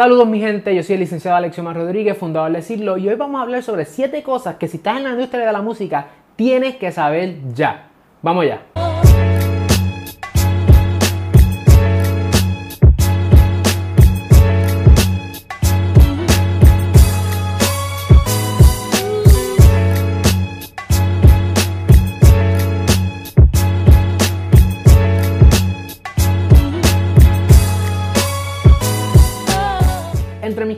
Saludos mi gente, yo soy el licenciado Alexio Mar Rodríguez, fundador de Decirlo, y hoy vamos a hablar sobre 7 cosas que si estás en la industria de la música tienes que saber ya. Vamos ya.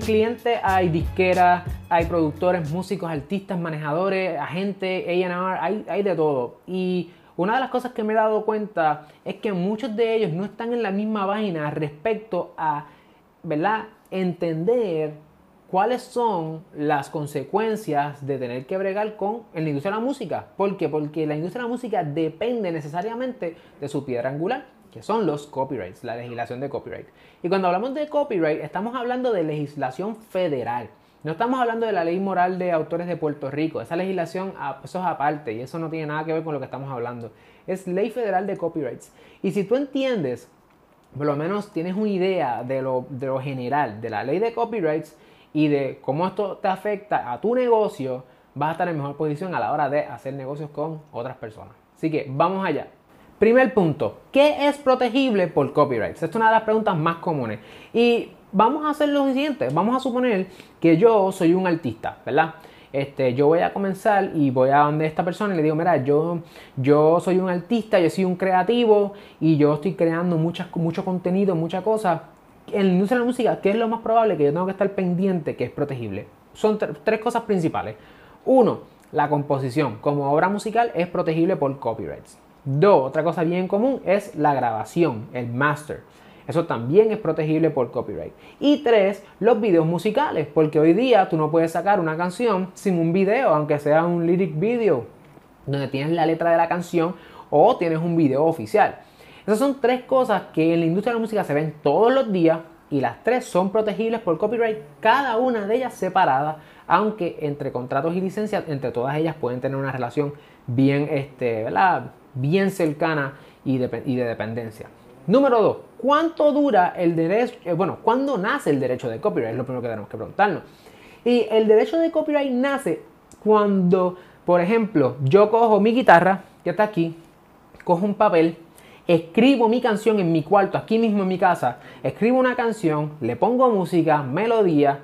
Clientes hay disqueras, hay productores, músicos, artistas, manejadores, agentes, A&R, hay, hay de todo. Y una de las cosas que me he dado cuenta es que muchos de ellos no están en la misma vaina respecto a, ¿verdad? Entender cuáles son las consecuencias de tener que bregar con la industria de la música. ¿Por qué? Porque la industria de la música depende necesariamente de su piedra angular que son los copyrights, la legislación de copyright. Y cuando hablamos de copyright, estamos hablando de legislación federal. No estamos hablando de la ley moral de autores de Puerto Rico. Esa legislación, ah, eso es aparte y eso no tiene nada que ver con lo que estamos hablando. Es ley federal de copyrights. Y si tú entiendes, por lo menos tienes una idea de lo, de lo general, de la ley de copyrights y de cómo esto te afecta a tu negocio, vas a estar en mejor posición a la hora de hacer negocios con otras personas. Así que vamos allá. Primer punto, ¿qué es protegible por copyright? Esta es una de las preguntas más comunes. Y vamos a hacer lo siguiente, vamos a suponer que yo soy un artista, ¿verdad? Este, yo voy a comenzar y voy a donde esta persona y le digo, mira, yo, yo soy un artista, yo soy un creativo y yo estoy creando muchas, mucho contenido, muchas cosas. En la industria de la música, ¿qué es lo más probable que yo tengo que estar pendiente que es protegible? Son tres cosas principales. Uno, la composición como obra musical es protegible por copyrights. Dos, otra cosa bien común es la grabación, el master. Eso también es protegible por copyright. Y tres, los videos musicales, porque hoy día tú no puedes sacar una canción sin un video, aunque sea un lyric video, donde tienes la letra de la canción o tienes un video oficial. Esas son tres cosas que en la industria de la música se ven todos los días y las tres son protegibles por copyright, cada una de ellas separada, aunque entre contratos y licencias, entre todas ellas pueden tener una relación bien, este, ¿verdad? bien cercana y de, dependencia. Número dos, ¿cuánto dura el derecho? Eh, bueno, ¿cuándo nace el derecho de copyright? Es lo primero que tenemos que preguntarnos. Y el derecho de copyright nace cuando, por ejemplo, yo cojo mi guitarra, que está aquí, cojo un papel, escribo mi canción en mi cuarto, aquí mismo en mi casa, escribo una canción, le pongo música, melodía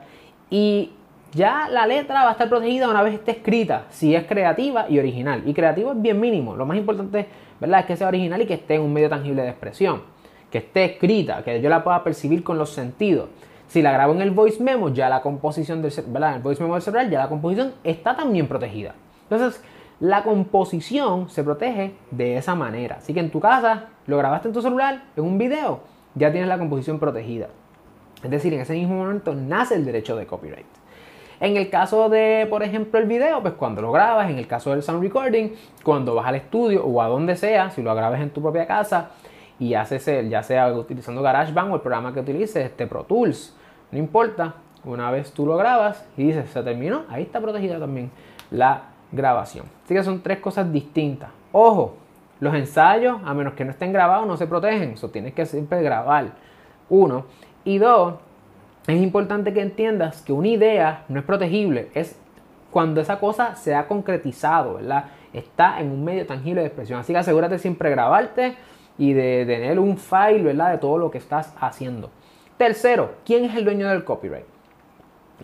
y ya la letra va a estar protegida una vez esté escrita, si es creativa y original. Y creativo es bien mínimo. Lo más importante ¿verdad? es que sea original y que esté en un medio tangible de expresión. Que esté escrita, que yo la pueda percibir con los sentidos. Si la grabo en el voice memo, ya la composición del, ¿verdad? El voice memo del cerebral, ya la composición está también protegida. Entonces, la composición se protege de esa manera. Así que en tu casa, lo grabaste en tu celular, en un video, ya tienes la composición protegida. Es decir, en ese mismo momento nace el derecho de copyright. En el caso de, por ejemplo, el video, pues cuando lo grabas, en el caso del sound recording, cuando vas al estudio o a donde sea, si lo grabas en tu propia casa y haces ya sea utilizando GarageBand o el programa que utilices, este Pro Tools, no importa, una vez tú lo grabas y dices, se terminó, ahí está protegida también la grabación. Así que son tres cosas distintas. Ojo, los ensayos, a menos que no estén grabados, no se protegen. Eso tienes que siempre grabar. Uno. Y dos, es importante que entiendas que una idea no es protegible, es cuando esa cosa se ha concretizado, ¿verdad? Está en un medio tangible de expresión. Así que asegúrate siempre de grabarte y de, tener un file, ¿verdad? De todo lo que estás haciendo. Tercero, ¿quién es el dueño del copyright?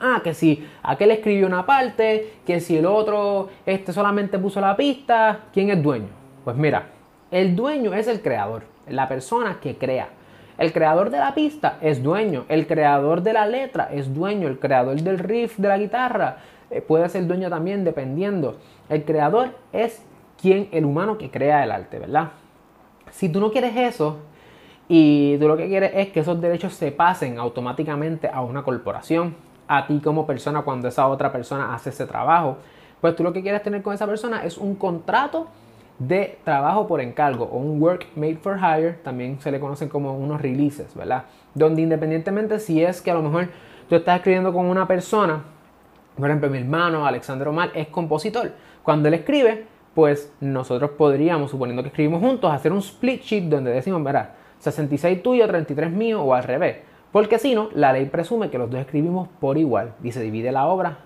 Ah, que si aquel escribió una parte, que si el otro este solamente puso la pista, ¿quién es dueño? Pues mira, el dueño es el creador, la persona que crea. El creador de la pista es dueño, el creador de la letra es dueño, el creador del riff de la guitarra eh, puede ser dueño también dependiendo. El creador es quien, el humano que crea el arte, ¿verdad? Si tú no quieres eso y tú lo que quieres es que esos derechos se pasen automáticamente a una corporación, a ti como persona cuando esa otra persona hace ese trabajo, pues tú lo que quieres tener con esa persona es un contrato de trabajo por encargo o un work made for hire, también se le conocen como unos releases, ¿verdad? Donde independientemente si es que a lo mejor tú estás escribiendo con una persona, por ejemplo mi hermano Alexander Omar es compositor, cuando él escribe, pues nosotros podríamos, suponiendo que escribimos juntos, hacer un split sheet donde decimos, verá, 66 tuyo, 33 mío o al revés. Porque si no, la ley presume que los dos escribimos por igual y se divide la obra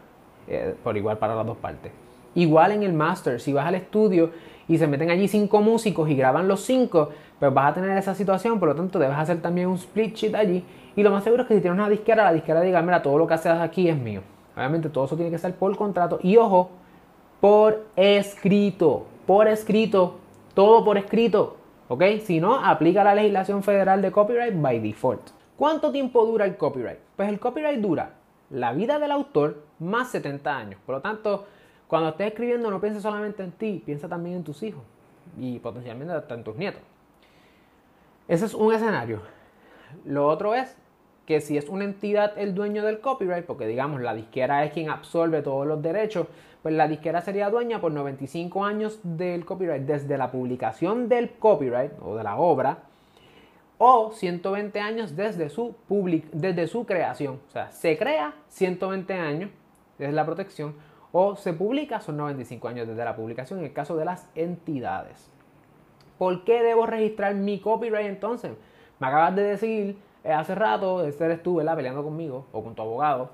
eh, por igual para las dos partes. Igual en el master, si vas al estudio y se meten allí cinco músicos y graban los cinco, pues vas a tener esa situación, por lo tanto debes hacer también un split sheet allí. Y lo más seguro es que si tienes una disquera, la disquera diga, mira, todo lo que haces aquí es mío. Obviamente todo eso tiene que ser por contrato y ojo, por escrito, por escrito, todo por escrito, ¿ok? Si no, aplica la legislación federal de copyright by default. ¿Cuánto tiempo dura el copyright? Pues el copyright dura la vida del autor más 70 años. Por lo tanto, cuando estés escribiendo no pienses solamente en ti, piensa también en tus hijos y potencialmente hasta en tus nietos. Ese es un escenario. Lo otro es que si es una entidad el dueño del copyright, porque digamos la disquera es quien absorbe todos los derechos, pues la disquera sería dueña por 95 años del copyright desde la publicación del copyright o de la obra o 120 años desde su, desde su creación. O sea, se crea 120 años desde la protección o se publica son 95 años desde la publicación en el caso de las entidades. ¿Por qué debo registrar mi copyright entonces? Me acabas de decir eh, hace rato, este eres tú, ¿verdad? Peleando conmigo o con tu abogado,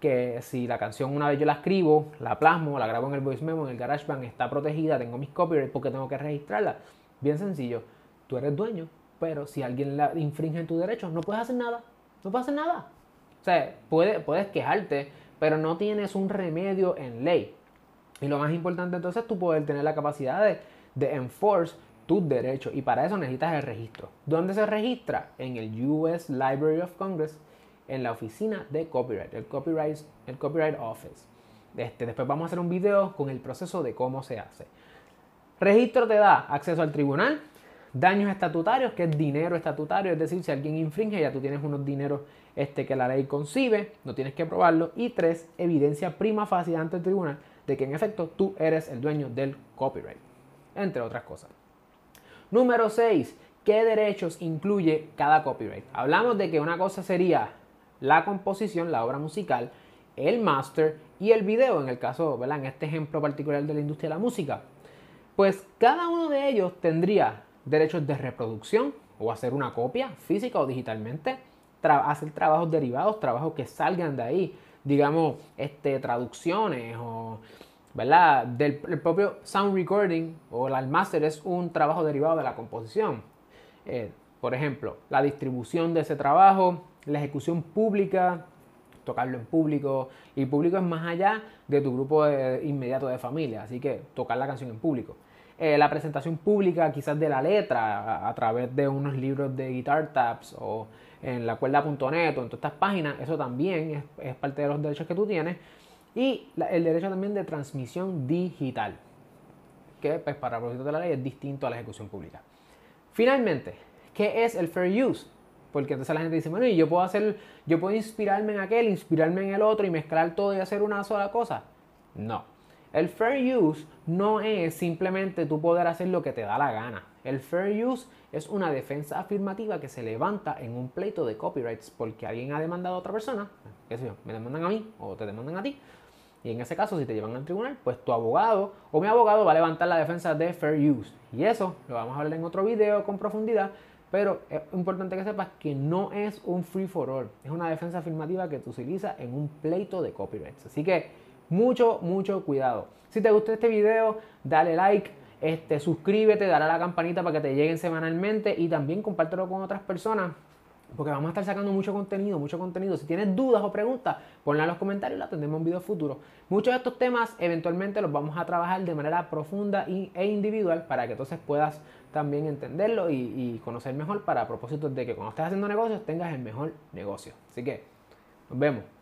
que si la canción una vez yo la escribo, la plasmo, la grabo en el voice memo, en el GarageBand, está protegida, tengo mis copyrights, porque tengo que registrarla? Bien sencillo, tú eres dueño, pero si alguien la infringe en tus derechos, no puedes hacer nada. No puedes hacer nada. O sea, puedes, puedes quejarte, pero no tienes un remedio en ley. Y lo más importante entonces es tú poder tener la capacidad de, de enforce tus derechos. Y para eso necesitas el registro. ¿Dónde se registra? En el US Library of Congress, en la oficina de copyright, el Copyright, el copyright Office. Este, después vamos a hacer un video con el proceso de cómo se hace. Registro te da acceso al tribunal, Daños estatutarios, que es dinero estatutario, es decir, si alguien infringe, ya tú tienes unos dineros este, que la ley concibe, no tienes que probarlo. Y tres, evidencia prima facie ante el tribunal de que en efecto tú eres el dueño del copyright, entre otras cosas. Número 6. ¿Qué derechos incluye cada copyright? Hablamos de que una cosa sería la composición, la obra musical, el master y el video, en el caso, ¿verdad? En este ejemplo particular de la industria de la música. Pues cada uno de ellos tendría derechos de reproducción o hacer una copia física o digitalmente, hacer trabajos derivados, trabajos que salgan de ahí, digamos, este, traducciones o, ¿verdad? Del propio sound recording o el master es un trabajo derivado de la composición. Eh, por ejemplo, la distribución de ese trabajo, la ejecución pública, tocarlo en público. Y público es más allá de tu grupo inmediato de familia, así que tocar la canción en público. Eh, la presentación pública quizás de la letra a, través de unos libros de Guitar Tabs o en la cuerda.net o en todas estas páginas, eso también es, parte de los derechos que tú tienes. Y el derecho también de transmisión digital, que pues, para el propósito de la ley es distinto a la ejecución pública. Finalmente, ¿qué es el fair use? Porque entonces la gente dice, bueno, y yo puedo hacer, yo puedo inspirarme en aquel, inspirarme en el otro y mezclar todo y hacer una sola cosa. No. El fair use no es simplemente tú poder hacer lo que te da la gana. El fair use es una defensa afirmativa que se levanta en un pleito de copyrights porque alguien ha demandado a otra persona, qué sé me demandan a mí o te demandan a ti. Y en ese caso, si te llevan al tribunal, pues tu abogado o mi abogado va a levantar la defensa de fair use. Y eso lo vamos a hablar en otro video con profundidad. Pero es importante que sepas que no es un free for all. Es una defensa afirmativa que tú utilizas en un pleito de copyrights. Así que mucho, mucho cuidado. Si te gustó este video, dale like, este, suscríbete, dale a la campanita para que te lleguen semanalmente y también compártelo con otras personas. Porque vamos a estar sacando mucho contenido, mucho contenido. Si tienes dudas o preguntas, ponla en los comentarios y la tendremos en video futuro. Muchos de estos temas eventualmente los vamos a trabajar de manera profunda e individual para que entonces puedas también entenderlo y, y conocer mejor para propósitos de que cuando estés haciendo negocios tengas el mejor negocio. Así que nos vemos.